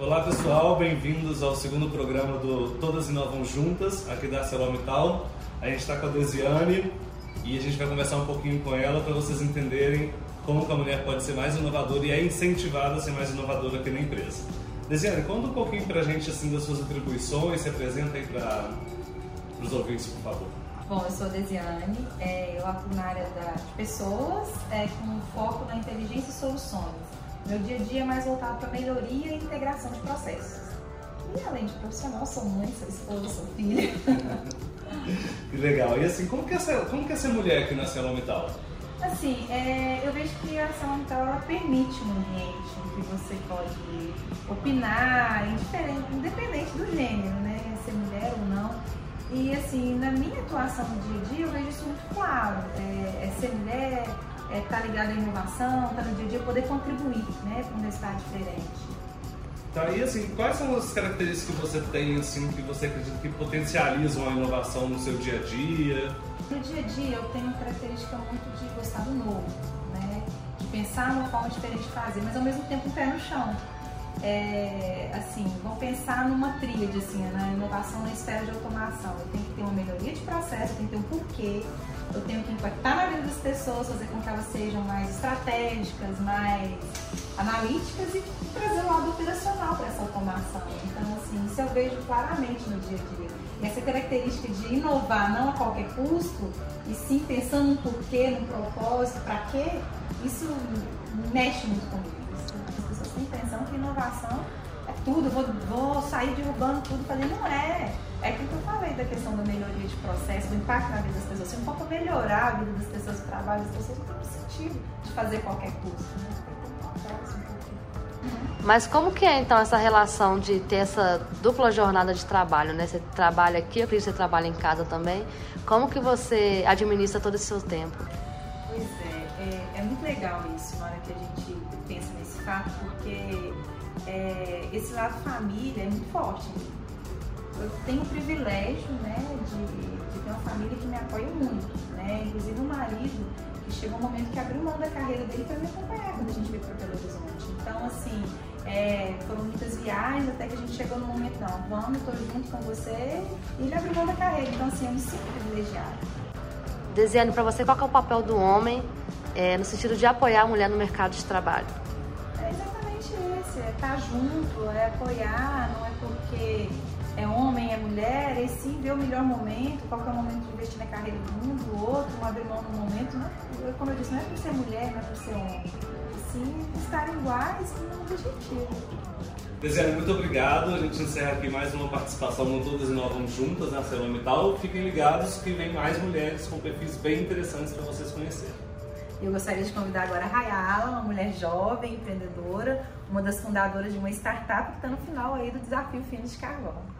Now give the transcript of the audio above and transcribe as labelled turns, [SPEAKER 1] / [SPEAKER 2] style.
[SPEAKER 1] Olá pessoal, bem-vindos ao segundo programa do Todas Inovam Juntas, aqui da ArcelorMittal. A gente está com a Desiane e a gente vai conversar um pouquinho com ela para vocês entenderem como a mulher pode ser mais inovadora e é incentivada a ser mais inovadora aqui na empresa. Desiane, conta um pouquinho para a gente assim, das suas atribuições, se apresenta aí para os ouvintes, por favor.
[SPEAKER 2] Bom, eu sou a Desiane, é, eu atuo na área da, de pessoas, é, com foco na inteligência e soluções. Meu dia a dia é mais voltado para melhoria e integração de processos. E além de profissional, sou mãe, sou esposa, sou filha.
[SPEAKER 1] que legal. E assim, como que é ser, como que é ser mulher aqui na Celomital?
[SPEAKER 2] Assim, é, eu vejo que a Celomital ela permite um ambiente em que você pode opinar, independente do gênero, né? Ser mulher ou não. E assim, na minha atuação no dia a dia, eu vejo isso muito claro. É, é ser mulher, é, estar tá ligado à inovação, estar tá no dia a dia, poder contribuir né, para um resultado diferente.
[SPEAKER 1] Tá, e assim, quais são as características que você tem, assim, que você acredita que potencializam a inovação no seu dia a dia?
[SPEAKER 2] No dia a dia eu tenho uma característica muito de gostar do novo, né? De pensar uma forma diferente de fazer, mas ao mesmo tempo um pé no chão. É, assim, vamos pensar numa tríade, assim, na inovação na esfera de automação. Eu tenho que ter uma melhoria de processo, tem que ter um porquê, eu tenho que impactar na vida das pessoas, fazer com que elas sejam mais estratégicas, mais analíticas e trazer um lado operacional para essa automação. Então, assim, isso eu vejo claramente no dia a dia. E essa característica de inovar não a qualquer custo, e sim pensando no porquê, no propósito, para quê, isso mexe muito comigo. As pessoas têm a impressão que inovação é tudo, vou, vou sair derrubando tudo, falei, não é. É aquilo que eu falei da questão da melhoria de processo, do impacto na vida das pessoas. Se não for melhorar a vida das pessoas, o trabalho das pessoas, não tem sentido de fazer qualquer curso. Né?
[SPEAKER 3] Mas como que é então essa relação de ter essa dupla jornada de trabalho, né? Você trabalha aqui, eu acredito que você trabalha em casa também. Como que você administra todo esse seu tempo?
[SPEAKER 2] Pois é, é, é muito legal isso na hora que a gente pensa nesse fato, porque é, esse lado família é muito forte eu tenho o privilégio né, de, de, ter uma família que me apoia muito, né? Inclusive o marido, que chegou um momento que abriu mão da carreira dele para me acompanhar quando a gente veio para Belo Horizonte. Então, assim, é, foram muitas viagens até que a gente chegou no momento, não, vamos, estou junto com você, e ele abriu mão da carreira. Então, assim, eu me sinto privilegiada.
[SPEAKER 3] Desiane, para você, qual é o papel do homem é, no sentido de apoiar a mulher no mercado de trabalho?
[SPEAKER 2] É exatamente esse, é estar junto, é apoiar, não é porque é homem, é mulher, e sim ver o melhor momento, qual é o momento de investir na carreira de um, do outro, um abrir mão no momento. Não é, como eu disse, não é por ser mulher, não é por ser homem. E sim estarem iguais no objetivo.
[SPEAKER 1] Desiane, muito obrigado. A gente encerra aqui mais uma participação no Todas Inovam Juntas na Celomital. Fiquem ligados que vem mais mulheres com perfis bem interessantes para vocês conhecerem.
[SPEAKER 2] Eu gostaria de convidar agora a Rayala, uma mulher jovem, empreendedora, uma das fundadoras de uma startup que está no final aí do desafio Fino de Carvão.